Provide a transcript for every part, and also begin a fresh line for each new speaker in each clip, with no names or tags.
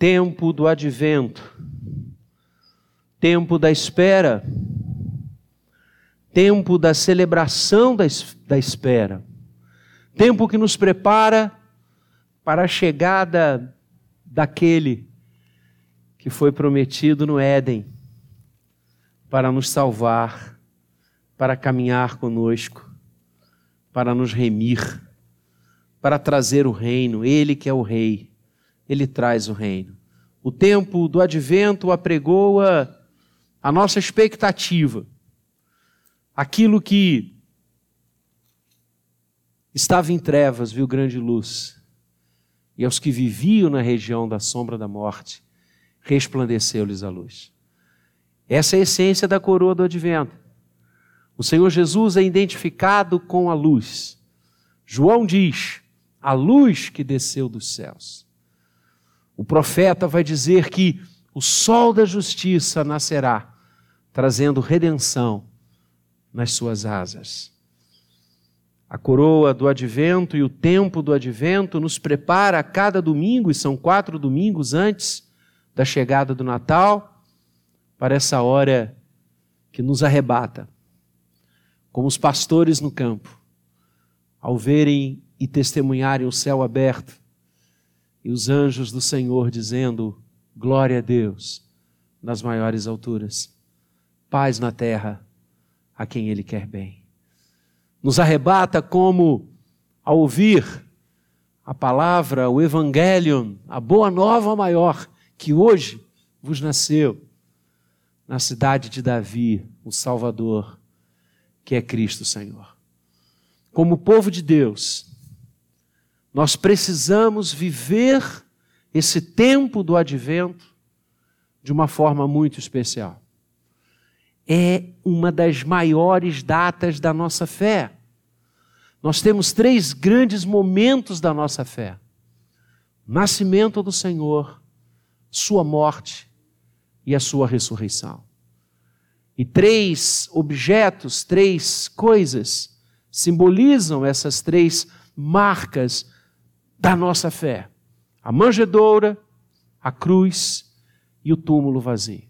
tempo do advento, tempo da espera, tempo da celebração da, da espera, tempo que nos prepara para a chegada daquele que foi prometido no Éden para nos salvar, para caminhar conosco, para nos remir, para trazer o reino. Ele que é o Rei, ele traz o reino. O tempo do advento apregoa a nossa expectativa, aquilo que estava em trevas, viu grande luz e aos que viviam na região da sombra da morte, resplandeceu-lhes a luz. Essa é a essência da coroa do advento. O Senhor Jesus é identificado com a luz. João diz: a luz que desceu dos céus. O profeta vai dizer que o sol da justiça nascerá, trazendo redenção nas suas asas. A coroa do advento e o tempo do advento nos prepara a cada domingo, e são quatro domingos antes da chegada do Natal, para essa hora que nos arrebata. Como os pastores no campo, ao verem e testemunharem o céu aberto e os anjos do Senhor dizendo: Glória a Deus nas maiores alturas, paz na terra a quem Ele quer bem nos arrebata como ao ouvir a palavra, o evangelho, a boa nova maior que hoje vos nasceu na cidade de Davi, o Salvador, que é Cristo Senhor. Como povo de Deus, nós precisamos viver esse tempo do advento de uma forma muito especial é uma das maiores datas da nossa fé. Nós temos três grandes momentos da nossa fé: nascimento do Senhor, sua morte e a sua ressurreição. E três objetos, três coisas simbolizam essas três marcas da nossa fé: a manjedoura, a cruz e o túmulo vazio.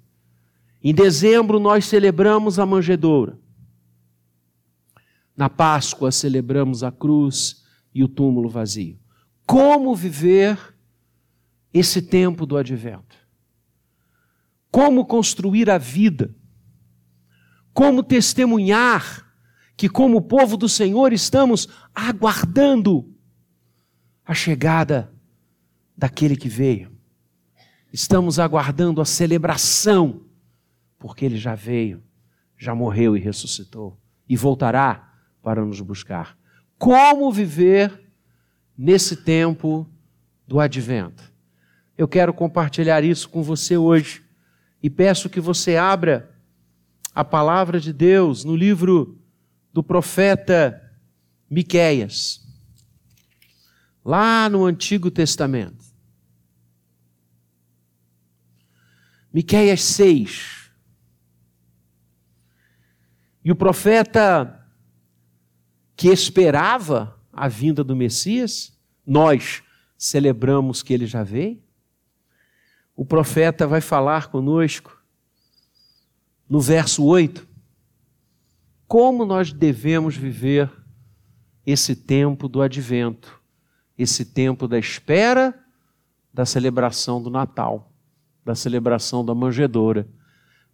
Em dezembro nós celebramos a manjedoura. Na Páscoa celebramos a cruz e o túmulo vazio. Como viver esse tempo do advento? Como construir a vida? Como testemunhar que, como povo do Senhor, estamos aguardando a chegada daquele que veio? Estamos aguardando a celebração porque ele já veio, já morreu e ressuscitou e voltará para nos buscar. Como viver nesse tempo do advento? Eu quero compartilhar isso com você hoje e peço que você abra a palavra de Deus no livro do profeta Miqueias, lá no Antigo Testamento. Miqueias 6 e o profeta que esperava a vinda do Messias, nós celebramos que ele já veio. O profeta vai falar conosco no verso 8 como nós devemos viver esse tempo do advento, esse tempo da espera da celebração do Natal, da celebração da manjedoura,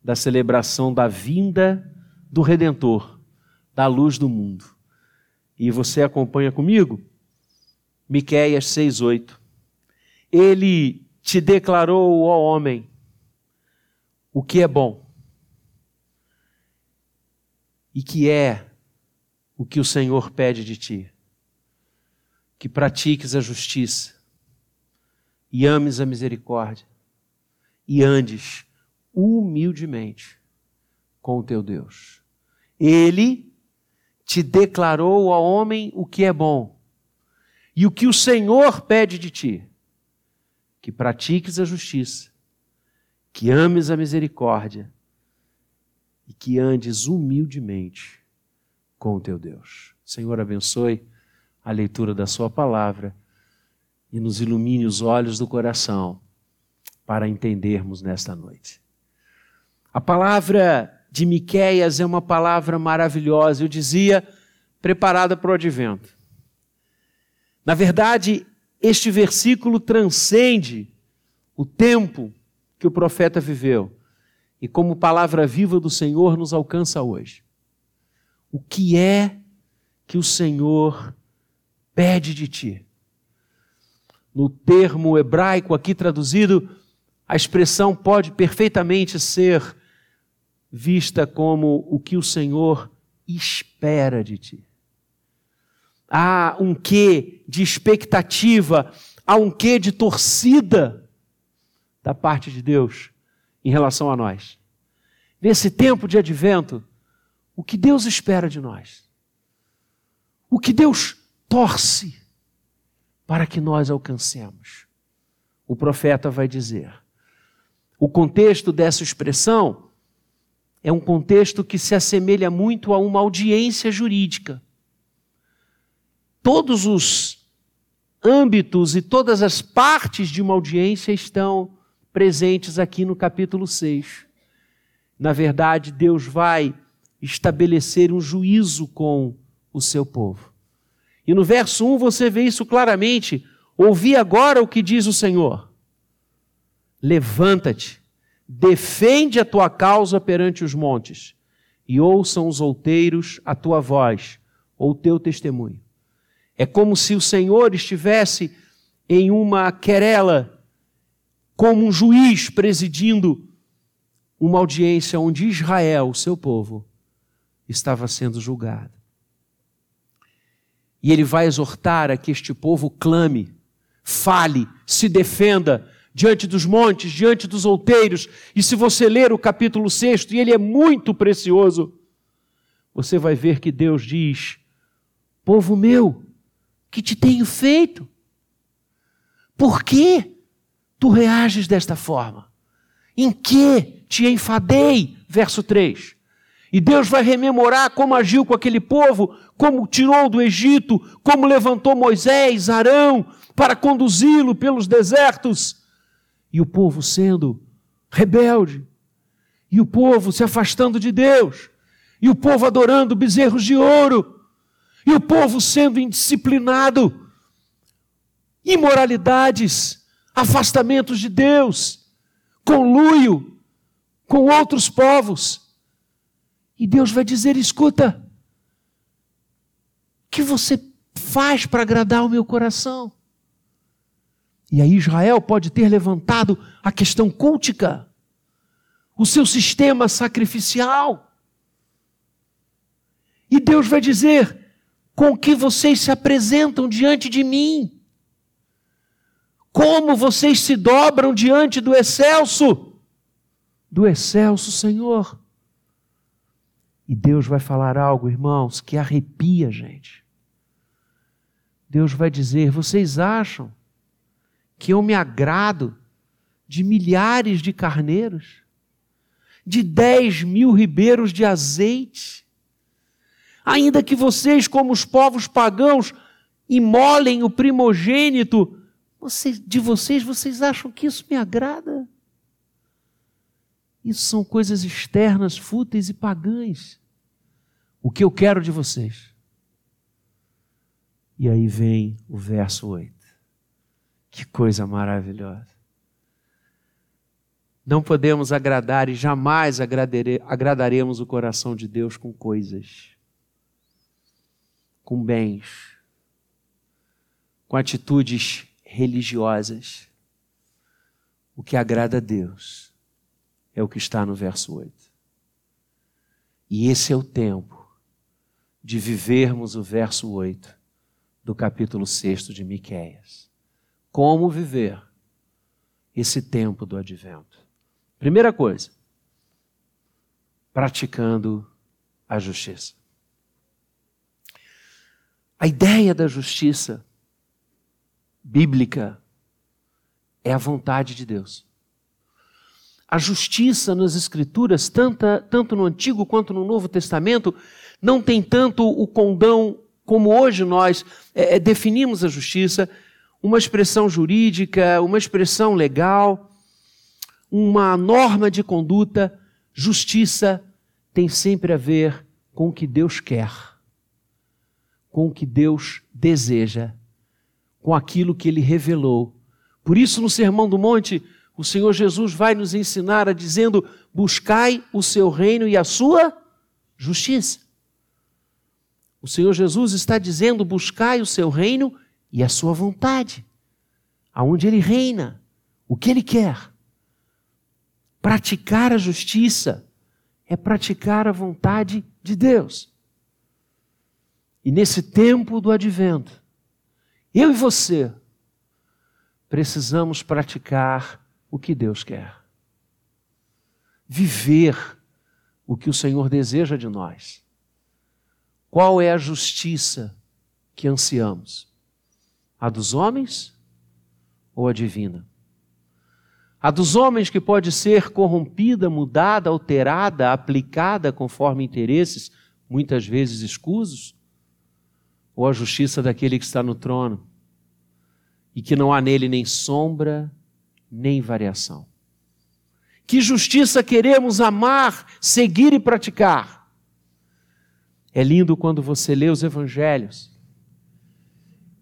da celebração da vinda do Redentor, da luz do mundo. E você acompanha comigo? Miqueias 6:8. Ele te declarou, ó homem, o que é bom e que é o que o Senhor pede de ti. Que pratiques a justiça e ames a misericórdia e andes humildemente com o teu Deus. Ele te declarou ao homem o que é bom e o que o Senhor pede de ti: que pratiques a justiça, que ames a misericórdia e que andes humildemente com o teu Deus. Senhor, abençoe a leitura da Sua palavra e nos ilumine os olhos do coração para entendermos nesta noite. A palavra de Miqueias é uma palavra maravilhosa, eu dizia, preparada para o advento. Na verdade, este versículo transcende o tempo que o profeta viveu e como palavra viva do Senhor nos alcança hoje. O que é que o Senhor pede de ti? No termo hebraico aqui traduzido, a expressão pode perfeitamente ser vista como o que o Senhor espera de ti. Há um quê de expectativa, há um quê de torcida da parte de Deus em relação a nós. Nesse tempo de advento, o que Deus espera de nós? O que Deus torce para que nós alcancemos? O profeta vai dizer. O contexto dessa expressão é um contexto que se assemelha muito a uma audiência jurídica. Todos os âmbitos e todas as partes de uma audiência estão presentes aqui no capítulo 6. Na verdade, Deus vai estabelecer um juízo com o seu povo. E no verso 1 você vê isso claramente. Ouvi agora o que diz o Senhor. Levanta-te, defende a tua causa perante os montes, e ouçam os outeiros a tua voz, ou o teu testemunho. É como se o Senhor estivesse em uma querela como um juiz presidindo uma audiência onde Israel, seu povo, estava sendo julgado. E ele vai exortar a que este povo clame, fale, se defenda diante dos montes, diante dos outeiros. E se você ler o capítulo 6, e ele é muito precioso, você vai ver que Deus diz: Povo meu, que te tenho feito? Por quê? tu reages desta forma? Em que te enfadei? Verso 3. E Deus vai rememorar como agiu com aquele povo, como tirou do Egito, como levantou Moisés, Arão, para conduzi-lo pelos desertos. E o povo sendo rebelde, e o povo se afastando de Deus, e o povo adorando bezerros de ouro, e o povo sendo indisciplinado, imoralidades, afastamentos de Deus, conluio com outros povos. E Deus vai dizer: escuta, o que você faz para agradar o meu coração? E aí Israel pode ter levantado a questão cultica, o seu sistema sacrificial. E Deus vai dizer: com que vocês se apresentam diante de mim? Como vocês se dobram diante do excelso, do excelso Senhor. E Deus vai falar algo, irmãos, que arrepia a gente. Deus vai dizer: vocês acham que eu me agrado de milhares de carneiros, de dez mil ribeiros de azeite? Ainda que vocês, como os povos pagãos, imolem o primogênito vocês, de vocês, vocês acham que isso me agrada? Isso são coisas externas, fúteis e pagãs. O que eu quero de vocês? E aí vem o verso 8. Que coisa maravilhosa. Não podemos agradar e jamais agradaremos o coração de Deus com coisas, com bens, com atitudes religiosas. O que agrada a Deus é o que está no verso 8. E esse é o tempo de vivermos o verso 8 do capítulo 6 de Miqueias. Como viver esse tempo do advento? Primeira coisa, praticando a justiça. A ideia da justiça bíblica é a vontade de Deus. A justiça nas Escrituras, tanto no Antigo quanto no Novo Testamento, não tem tanto o condão como hoje nós é, é definimos a justiça, uma expressão jurídica, uma expressão legal. uma norma de conduta, justiça tem sempre a ver com o que Deus quer, com o que Deus deseja, com aquilo que Ele revelou. Por isso, no Sermão do Monte, o Senhor Jesus vai nos ensinar a dizendo: buscai o seu reino e a sua justiça. O Senhor Jesus está dizendo: buscai o seu reino e a sua vontade, aonde ele reina, o que ele quer. Praticar a justiça é praticar a vontade de Deus. E nesse tempo do advento, eu e você precisamos praticar o que Deus quer. Viver o que o Senhor deseja de nós. Qual é a justiça que ansiamos? A dos homens ou a divina? A dos homens que pode ser corrompida, mudada, alterada, aplicada conforme interesses, muitas vezes escusos? Ou a justiça daquele que está no trono e que não há nele nem sombra, nem variação? Que justiça queremos amar, seguir e praticar? É lindo quando você lê os evangelhos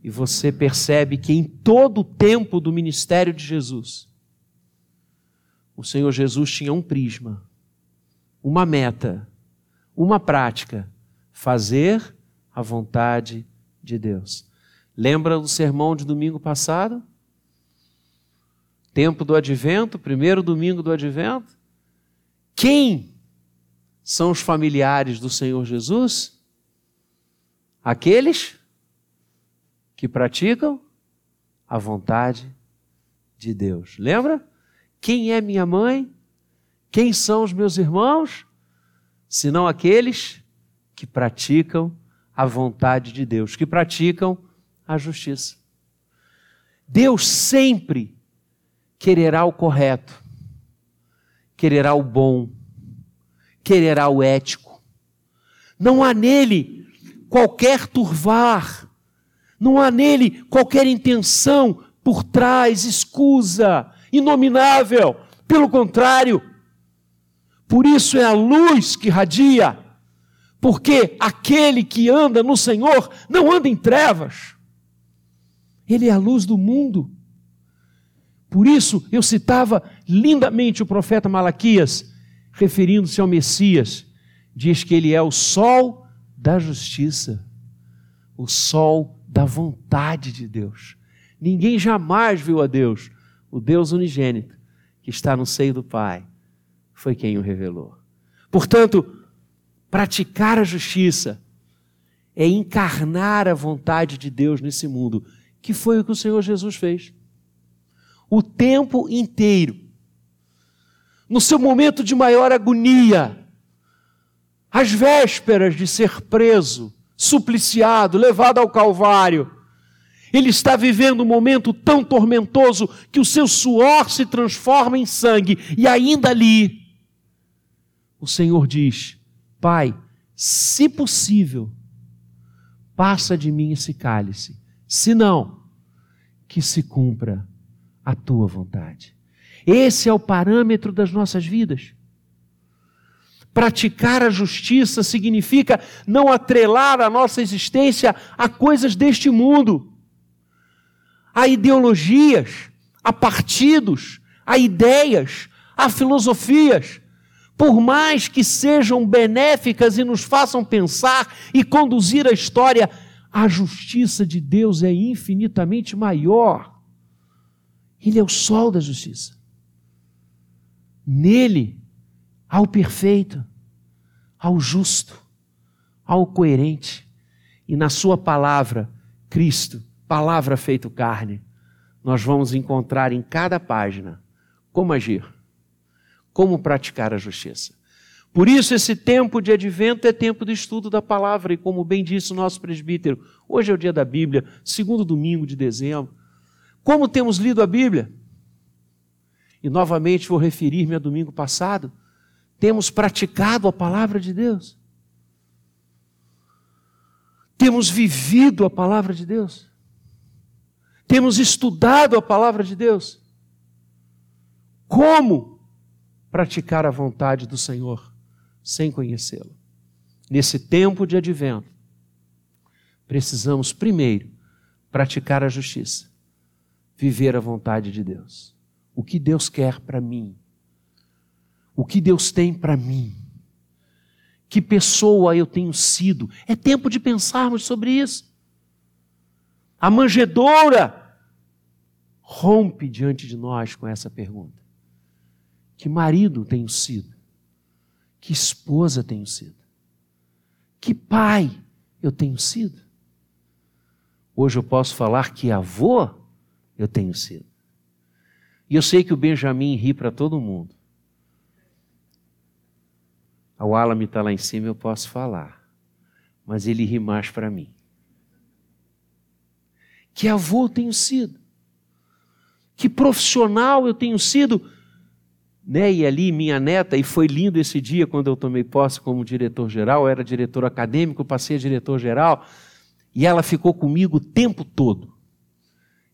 e você percebe que em todo o tempo do ministério de Jesus, o Senhor Jesus tinha um prisma, uma meta, uma prática: fazer a vontade de Deus. Lembra do sermão de domingo passado? Tempo do advento, primeiro domingo do advento. Quem são os familiares do Senhor Jesus? Aqueles que praticam a vontade de Deus. Lembra? Quem é minha mãe? Quem são os meus irmãos? Senão aqueles que praticam a vontade de Deus, que praticam a justiça. Deus sempre quererá o correto, quererá o bom, quererá o ético. Não há nele qualquer turvar, não há nele qualquer intenção por trás, escusa, inominável. Pelo contrário, por isso é a luz que radia, porque aquele que anda no Senhor não anda em trevas, ele é a luz do mundo. Por isso eu citava lindamente o profeta Malaquias, referindo-se ao Messias, diz que ele é o sol da justiça, o sol da vontade de Deus. Ninguém jamais viu a Deus, o Deus unigênito, que está no seio do Pai, foi quem o revelou. Portanto, praticar a justiça é encarnar a vontade de Deus nesse mundo, que foi o que o Senhor Jesus fez. O tempo inteiro, no seu momento de maior agonia, às vésperas de ser preso, supliciado, levado ao Calvário, ele está vivendo um momento tão tormentoso que o seu suor se transforma em sangue, e ainda ali, o Senhor diz: Pai, se possível, passa de mim esse cálice, se não, que se cumpra a tua vontade. Esse é o parâmetro das nossas vidas. Praticar a justiça significa não atrelar a nossa existência a coisas deste mundo a ideologias, a partidos, a ideias, a filosofias, por mais que sejam benéficas e nos façam pensar e conduzir a história, a justiça de Deus é infinitamente maior. Ele é o sol da justiça. Nele, ao perfeito, ao justo, ao coerente, e na Sua palavra, Cristo palavra feito carne, nós vamos encontrar em cada página como agir, como praticar a justiça. Por isso, esse tempo de advento é tempo de estudo da palavra, e como bem disse o nosso presbítero, hoje é o dia da Bíblia, segundo domingo de dezembro. Como temos lido a Bíblia? E novamente vou referir-me a domingo passado. Temos praticado a palavra de Deus? Temos vivido a palavra de Deus? Temos estudado a palavra de Deus? Como praticar a vontade do Senhor sem conhecê-lo. Nesse tempo de advento, precisamos primeiro praticar a justiça, viver a vontade de Deus. O que Deus quer para mim? O que Deus tem para mim? Que pessoa eu tenho sido? É tempo de pensarmos sobre isso. A manjedoura rompe diante de nós com essa pergunta: Que marido tenho sido? Que esposa tenho sido? Que pai eu tenho sido? Hoje eu posso falar que avô eu tenho sido. E eu sei que o Benjamin ri para todo mundo. O Alan está lá em cima, eu posso falar. Mas ele ri mais para mim. Que avô eu tenho sido. Que profissional eu tenho sido. Né? E ali, minha neta, e foi lindo esse dia quando eu tomei posse como diretor-geral, era diretor acadêmico, passei a diretor-geral, e ela ficou comigo o tempo todo.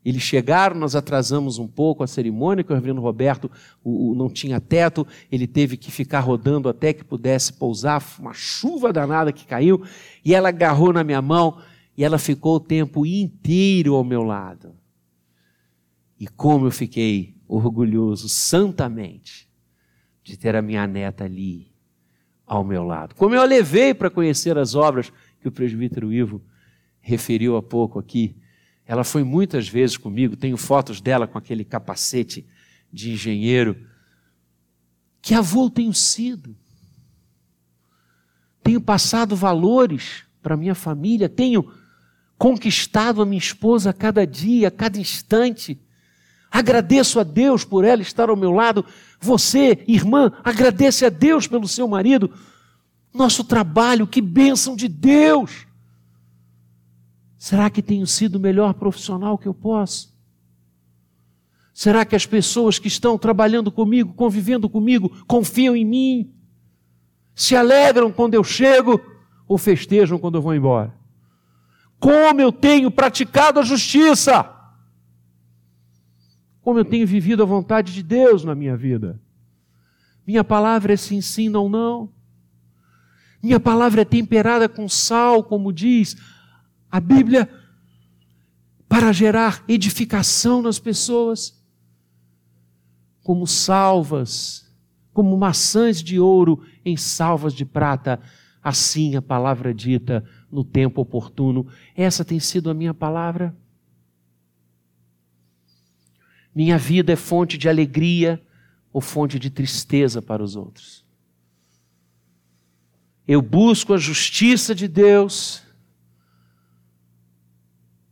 Eles chegaram, nós atrasamos um pouco a cerimônia, que o reverendo Roberto o, o, não tinha teto, ele teve que ficar rodando até que pudesse pousar, uma chuva danada que caiu, e ela agarrou na minha mão e ela ficou o tempo inteiro ao meu lado. E como eu fiquei orgulhoso, santamente, de ter a minha neta ali ao meu lado. Como eu a levei para conhecer as obras que o presbítero Ivo referiu há pouco aqui ela foi muitas vezes comigo, tenho fotos dela com aquele capacete de engenheiro. Que avô tenho sido? Tenho passado valores para minha família, tenho conquistado a minha esposa a cada dia, a cada instante. Agradeço a Deus por ela estar ao meu lado. Você, irmã, agradece a Deus pelo seu marido. Nosso trabalho, que bênção de Deus! Será que tenho sido o melhor profissional que eu posso? Será que as pessoas que estão trabalhando comigo, convivendo comigo, confiam em mim? Se alegram quando eu chego ou festejam quando eu vou embora? Como eu tenho praticado a justiça? Como eu tenho vivido a vontade de Deus na minha vida? Minha palavra é sim, sim, não, não. Minha palavra é temperada com sal, como diz a Bíblia para gerar edificação nas pessoas, como salvas, como maçãs de ouro em salvas de prata, assim a palavra dita no tempo oportuno. Essa tem sido a minha palavra. Minha vida é fonte de alegria ou fonte de tristeza para os outros. Eu busco a justiça de Deus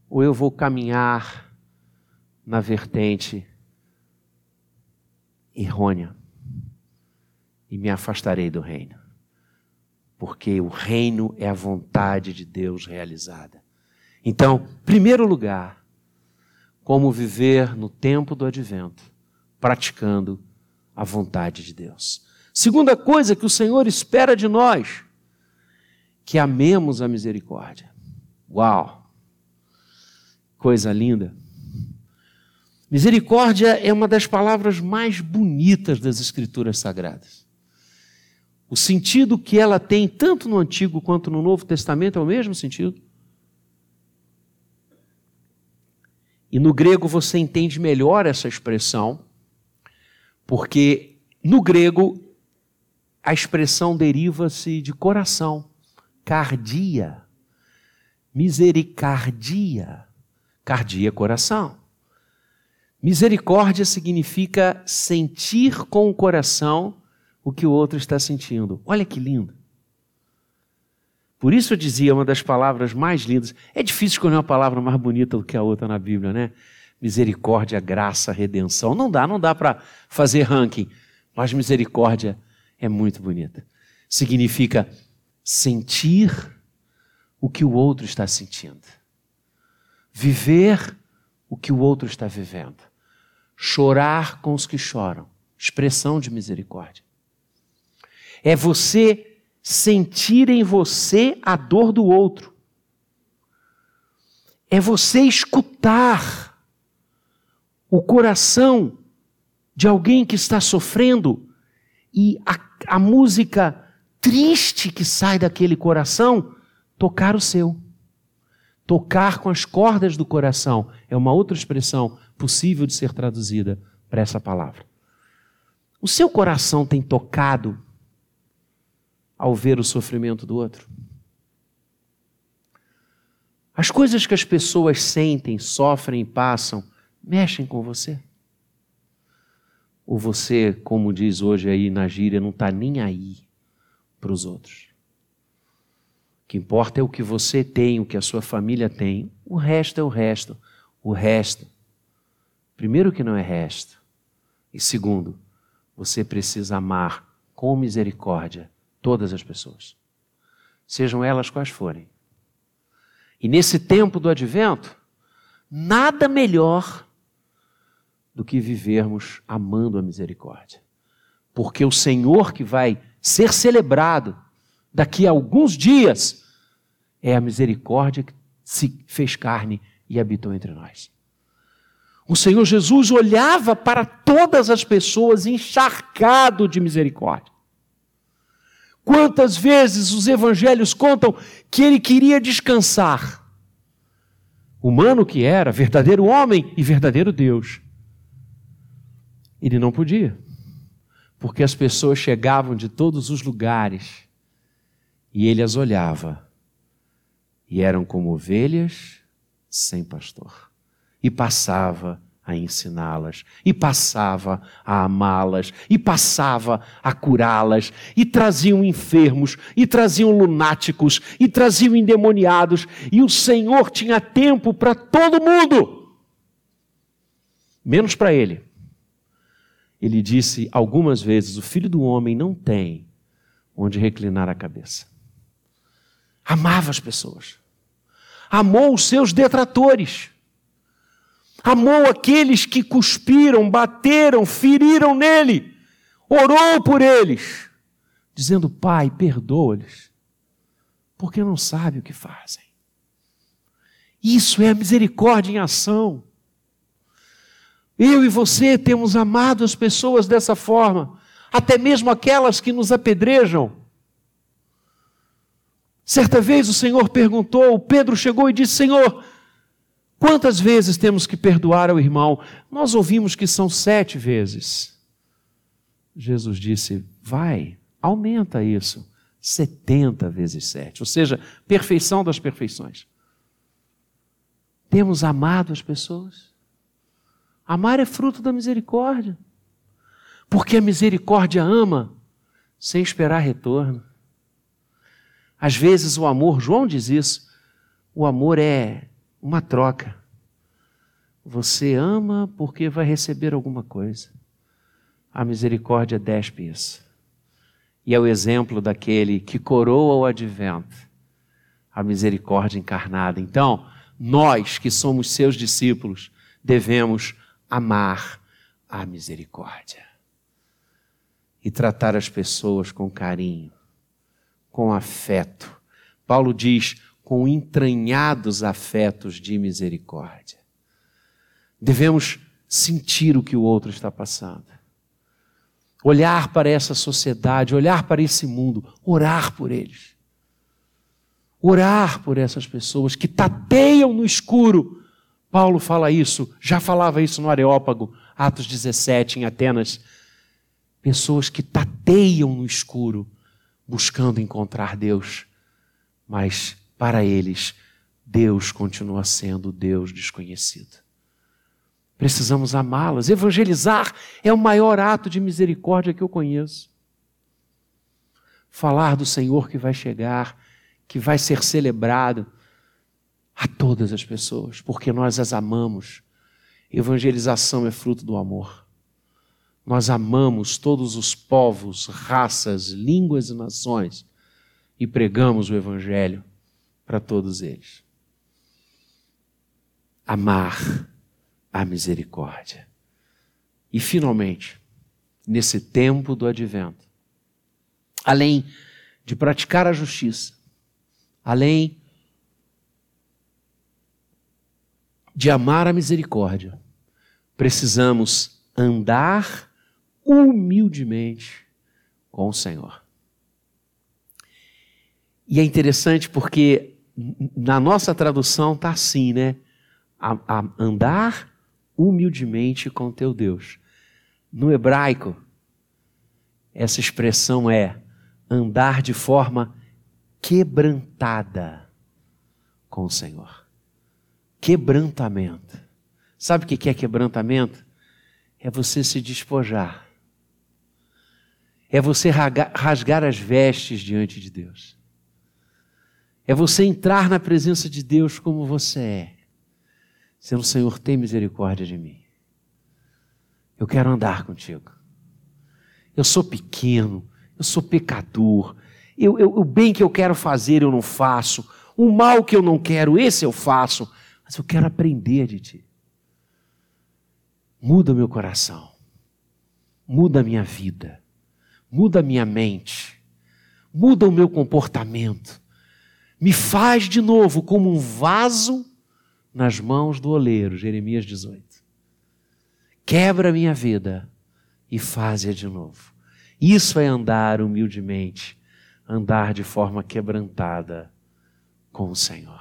ou eu vou caminhar na vertente errônea e me afastarei do reino. Porque o reino é a vontade de Deus realizada. Então, primeiro lugar, como viver no tempo do advento, praticando a vontade de Deus. Segunda coisa que o Senhor espera de nós, que amemos a misericórdia. Uau! Coisa linda. Misericórdia é uma das palavras mais bonitas das Escrituras Sagradas. O sentido que ela tem, tanto no Antigo quanto no Novo Testamento, é o mesmo sentido. E no grego você entende melhor essa expressão, porque no grego a expressão deriva-se de coração, cardia, misericardia cardia coração. Misericórdia significa sentir com o coração o que o outro está sentindo. Olha que lindo. Por isso eu dizia uma das palavras mais lindas. É difícil escolher uma palavra mais bonita do que a outra na Bíblia, né? Misericórdia, graça, redenção. Não dá, não dá para fazer ranking. Mas misericórdia é muito bonita. Significa sentir o que o outro está sentindo viver o que o outro está vivendo, chorar com os que choram, expressão de misericórdia. É você sentir em você a dor do outro. É você escutar o coração de alguém que está sofrendo e a, a música triste que sai daquele coração, tocar o seu. Tocar com as cordas do coração é uma outra expressão possível de ser traduzida para essa palavra. O seu coração tem tocado ao ver o sofrimento do outro? As coisas que as pessoas sentem, sofrem e passam mexem com você? Ou você, como diz hoje aí na gíria, não está nem aí para os outros? Que importa é o que você tem, o que a sua família tem. O resto é o resto. O resto. Primeiro, que não é resto. E segundo, você precisa amar com misericórdia todas as pessoas, sejam elas quais forem. E nesse tempo do advento, nada melhor do que vivermos amando a misericórdia. Porque o Senhor que vai ser celebrado daqui a alguns dias é a misericórdia que se fez carne e habitou entre nós. O Senhor Jesus olhava para todas as pessoas encharcado de misericórdia. Quantas vezes os evangelhos contam que ele queria descansar? Humano que era, verdadeiro homem e verdadeiro Deus. Ele não podia, porque as pessoas chegavam de todos os lugares e ele as olhava e eram como ovelhas sem pastor. E passava a ensiná-las, e passava a amá-las, e passava a curá-las, e traziam enfermos, e traziam lunáticos, e traziam endemoniados, e o Senhor tinha tempo para todo mundo, menos para ele. Ele disse algumas vezes: O filho do homem não tem onde reclinar a cabeça. Amava as pessoas, amou os seus detratores amou aqueles que cuspiram, bateram, feriram nele, orou por eles, dizendo: Pai, perdoa-lhes, porque não sabem o que fazem. Isso é a misericórdia em ação. Eu e você temos amado as pessoas dessa forma, até mesmo aquelas que nos apedrejam. Certa vez o Senhor perguntou, Pedro chegou e disse: Senhor, Quantas vezes temos que perdoar ao irmão? Nós ouvimos que são sete vezes. Jesus disse: vai, aumenta isso. setenta vezes sete, ou seja, perfeição das perfeições. Temos amado as pessoas? Amar é fruto da misericórdia. Porque a misericórdia ama sem esperar retorno. Às vezes o amor, João diz isso, o amor é uma troca. Você ama porque vai receber alguma coisa. A misericórdia despe isso. E é o exemplo daquele que coroa o advento, a misericórdia encarnada. Então, nós que somos seus discípulos, devemos amar a misericórdia e tratar as pessoas com carinho, com afeto. Paulo diz: com entranhados afetos de misericórdia. Devemos sentir o que o outro está passando. Olhar para essa sociedade, olhar para esse mundo, orar por eles. Orar por essas pessoas que tateiam no escuro. Paulo fala isso, já falava isso no Areópago, Atos 17, em Atenas. Pessoas que tateiam no escuro, buscando encontrar Deus, mas para eles, Deus continua sendo Deus desconhecido. Precisamos amá-las. Evangelizar é o maior ato de misericórdia que eu conheço. Falar do Senhor que vai chegar, que vai ser celebrado a todas as pessoas, porque nós as amamos. Evangelização é fruto do amor. Nós amamos todos os povos, raças, línguas e nações e pregamos o Evangelho para todos eles. Amar a misericórdia. E, finalmente, nesse tempo do advento, além de praticar a justiça, além de amar a misericórdia, precisamos andar humildemente com o Senhor. E é interessante porque na nossa tradução está assim, né? A, a andar humildemente com teu Deus. No hebraico, essa expressão é andar de forma quebrantada com o Senhor. Quebrantamento. Sabe o que é quebrantamento? É você se despojar. É você rasgar as vestes diante de Deus. É você entrar na presença de Deus como você é. Sendo Senhor, tem misericórdia de mim. Eu quero andar contigo. Eu sou pequeno, eu sou pecador. Eu, eu, o bem que eu quero fazer eu não faço. O mal que eu não quero, esse eu faço. Mas eu quero aprender de ti. Muda meu coração. Muda a minha vida. Muda a minha mente. Muda o meu comportamento. Me faz de novo como um vaso nas mãos do oleiro. Jeremias 18. Quebra a minha vida e faz-a de novo. Isso é andar humildemente, andar de forma quebrantada com o Senhor.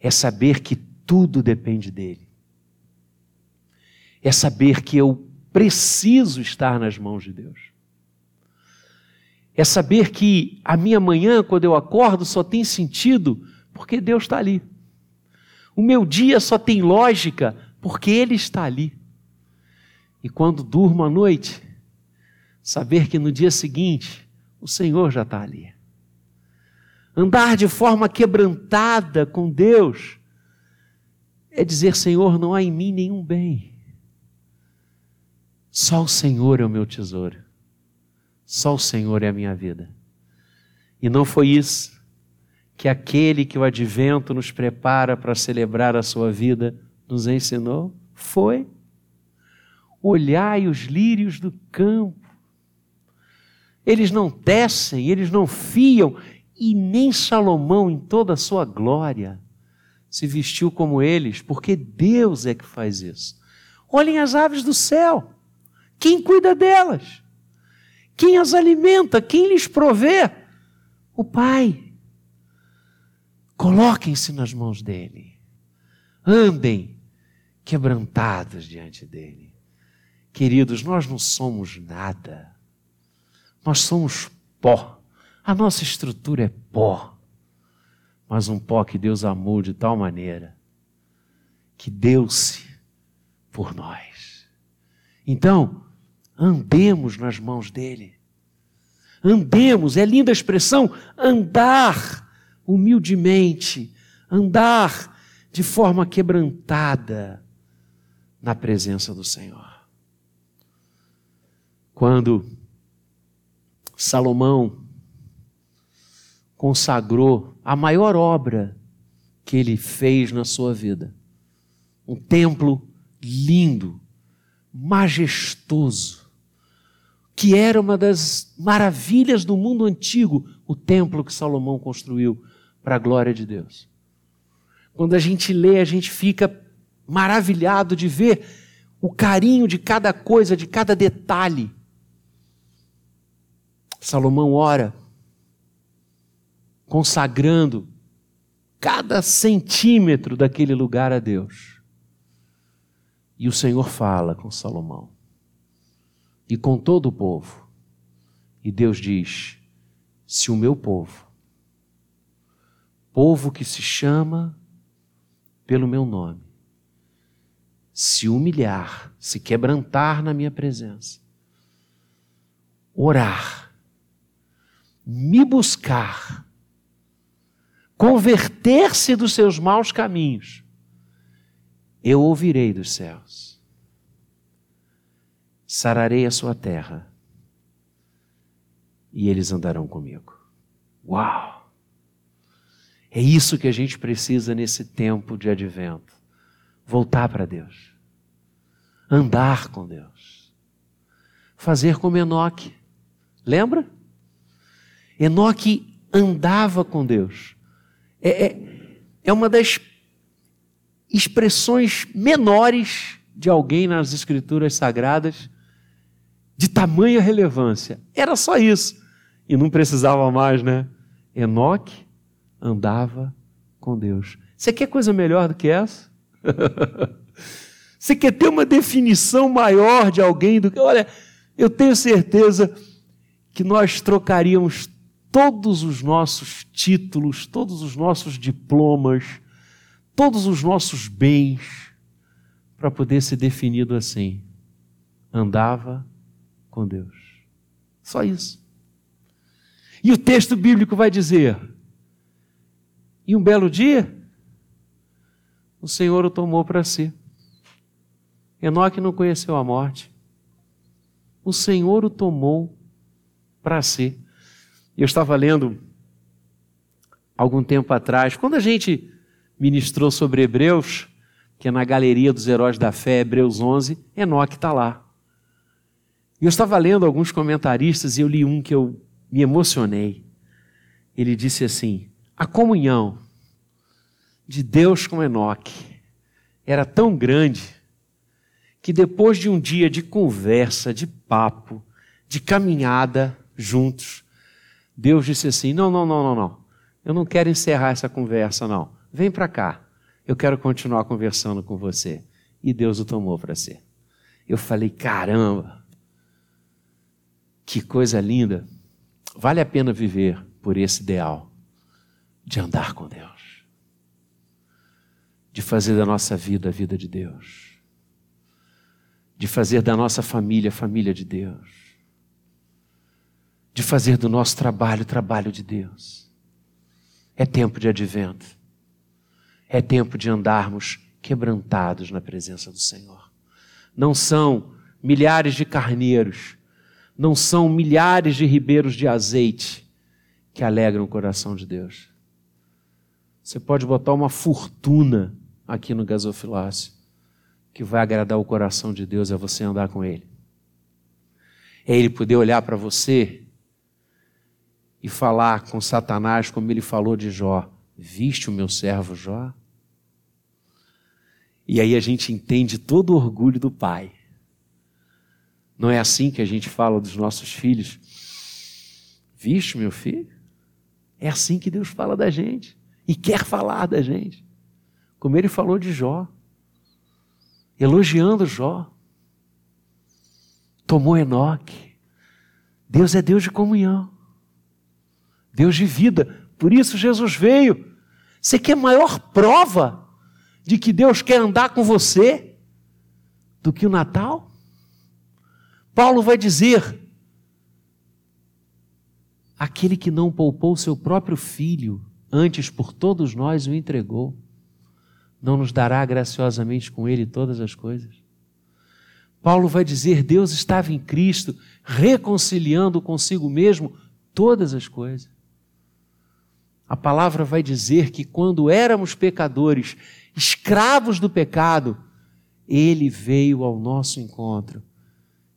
É saber que tudo depende dele. É saber que eu preciso estar nas mãos de Deus. É saber que a minha manhã, quando eu acordo, só tem sentido porque Deus está ali. O meu dia só tem lógica porque Ele está ali. E quando durmo à noite, saber que no dia seguinte o Senhor já está ali. Andar de forma quebrantada com Deus é dizer: Senhor, não há em mim nenhum bem. Só o Senhor é o meu tesouro. Só o Senhor é a minha vida. E não foi isso que aquele que o advento nos prepara para celebrar a sua vida nos ensinou? Foi. Olhai os lírios do campo. Eles não tecem, eles não fiam, e nem Salomão, em toda a sua glória, se vestiu como eles, porque Deus é que faz isso. Olhem as aves do céu. Quem cuida delas? Quem as alimenta? Quem lhes provê? O Pai. Coloquem-se nas mãos dele. Andem quebrantados diante dele. Queridos, nós não somos nada. Nós somos pó. A nossa estrutura é pó. Mas um pó que Deus amou de tal maneira que deu-se por nós. Então, andemos nas mãos dele. Andemos, é linda a expressão, andar humildemente, andar de forma quebrantada na presença do Senhor. Quando Salomão consagrou a maior obra que ele fez na sua vida, um templo lindo, majestoso, que era uma das maravilhas do mundo antigo, o templo que Salomão construiu para a glória de Deus. Quando a gente lê, a gente fica maravilhado de ver o carinho de cada coisa, de cada detalhe. Salomão ora, consagrando cada centímetro daquele lugar a Deus. E o Senhor fala com Salomão e com todo o povo. E Deus diz: se o meu povo, povo que se chama pelo meu nome, se humilhar, se quebrantar na minha presença, orar, me buscar, converter-se dos seus maus caminhos, eu ouvirei dos céus, sararei a sua terra e eles andarão comigo. Uau! É isso que a gente precisa nesse tempo de advento. Voltar para Deus. Andar com Deus. Fazer como Enoque. Lembra? Enoque andava com Deus. É, é, é uma das expressões menores de alguém nas Escrituras Sagradas de tamanha relevância. Era só isso. E não precisava mais, né? Enoque andava com Deus. Você quer coisa melhor do que essa? Você quer ter uma definição maior de alguém do que. Olha, eu tenho certeza que nós trocaríamos todos os nossos títulos, todos os nossos diplomas, todos os nossos bens, para poder ser definido assim. Andava com Deus. Só isso. E o texto bíblico vai dizer: e um belo dia, o Senhor o tomou para si. Enoque não conheceu a morte. O Senhor o tomou para si. Eu estava lendo algum tempo atrás, quando a gente ministrou sobre Hebreus, que é na galeria dos heróis da fé, Hebreus 11, Enoque está lá. E eu estava lendo alguns comentaristas e eu li um que eu me emocionei. Ele disse assim: a comunhão de Deus com Enoque era tão grande que depois de um dia de conversa, de papo, de caminhada juntos, Deus disse assim: Não, não, não, não, não. Eu não quero encerrar essa conversa, não. Vem para cá. Eu quero continuar conversando com você. E Deus o tomou para si. Eu falei: Caramba, que coisa linda. Vale a pena viver por esse ideal de andar com Deus, de fazer da nossa vida a vida de Deus, de fazer da nossa família a família de Deus de fazer do nosso trabalho o trabalho de Deus. É tempo de advento. É tempo de andarmos quebrantados na presença do Senhor. Não são milhares de carneiros, não são milhares de ribeiros de azeite que alegram o coração de Deus. Você pode botar uma fortuna aqui no gasofilácio que vai agradar o coração de Deus é você andar com Ele. É Ele poder olhar para você e falar com Satanás como ele falou de Jó: Viste o meu servo Jó? E aí a gente entende todo o orgulho do pai. Não é assim que a gente fala dos nossos filhos? Viste, meu filho? É assim que Deus fala da gente e quer falar da gente. Como ele falou de Jó, elogiando Jó. Tomou Enoque. Deus é Deus de comunhão. Deus de vida. Por isso Jesus veio. Você quer maior prova de que Deus quer andar com você do que o Natal? Paulo vai dizer: aquele que não poupou seu próprio filho, antes por todos nós o entregou, não nos dará graciosamente com ele todas as coisas? Paulo vai dizer: Deus estava em Cristo, reconciliando consigo mesmo todas as coisas a palavra vai dizer que quando éramos pecadores, escravos do pecado, ele veio ao nosso encontro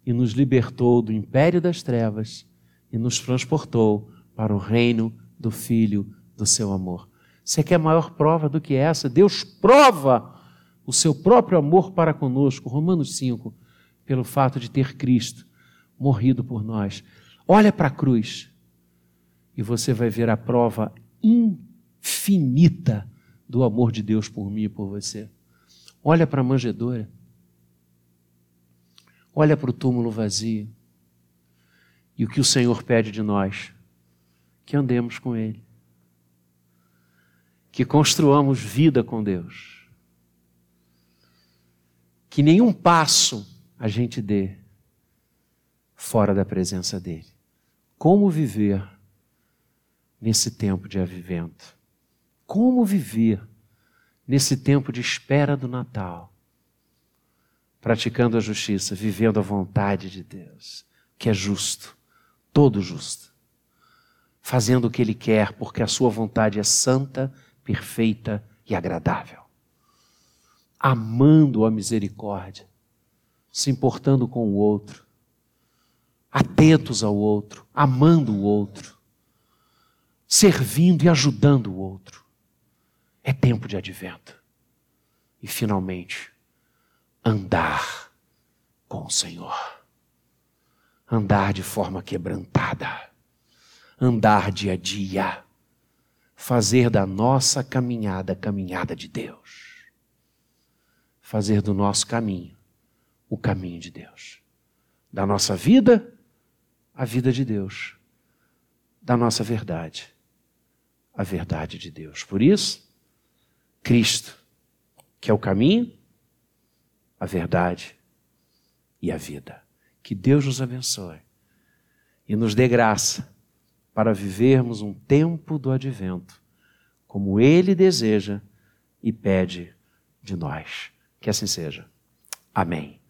e nos libertou do império das trevas e nos transportou para o reino do Filho do seu amor. Você quer maior prova do que essa? Deus prova o seu próprio amor para conosco, Romanos 5, pelo fato de ter Cristo morrido por nós. Olha para a cruz e você vai ver a prova infinita do amor de Deus por mim e por você. Olha para a manjedoura. Olha para o túmulo vazio. E o que o Senhor pede de nós? Que andemos com Ele. Que construamos vida com Deus. Que nenhum passo a gente dê fora da presença dEle. Como viver nesse tempo de avivento? Como viver nesse tempo de espera do Natal? Praticando a justiça, vivendo a vontade de Deus, que é justo, todo justo. Fazendo o que Ele quer, porque a Sua vontade é santa, perfeita e agradável. Amando a misericórdia, se importando com o outro, atentos ao outro, amando o outro servindo e ajudando o outro. É tempo de advento. E finalmente, andar com o Senhor. andar de forma quebrantada, andar dia a dia, fazer da nossa caminhada a caminhada de Deus, fazer do nosso caminho o caminho de Deus, da nossa vida a vida de Deus, da nossa verdade a verdade de Deus. Por isso, Cristo, que é o caminho, a verdade e a vida. Que Deus nos abençoe e nos dê graça para vivermos um tempo do advento como Ele deseja e pede de nós. Que assim seja. Amém.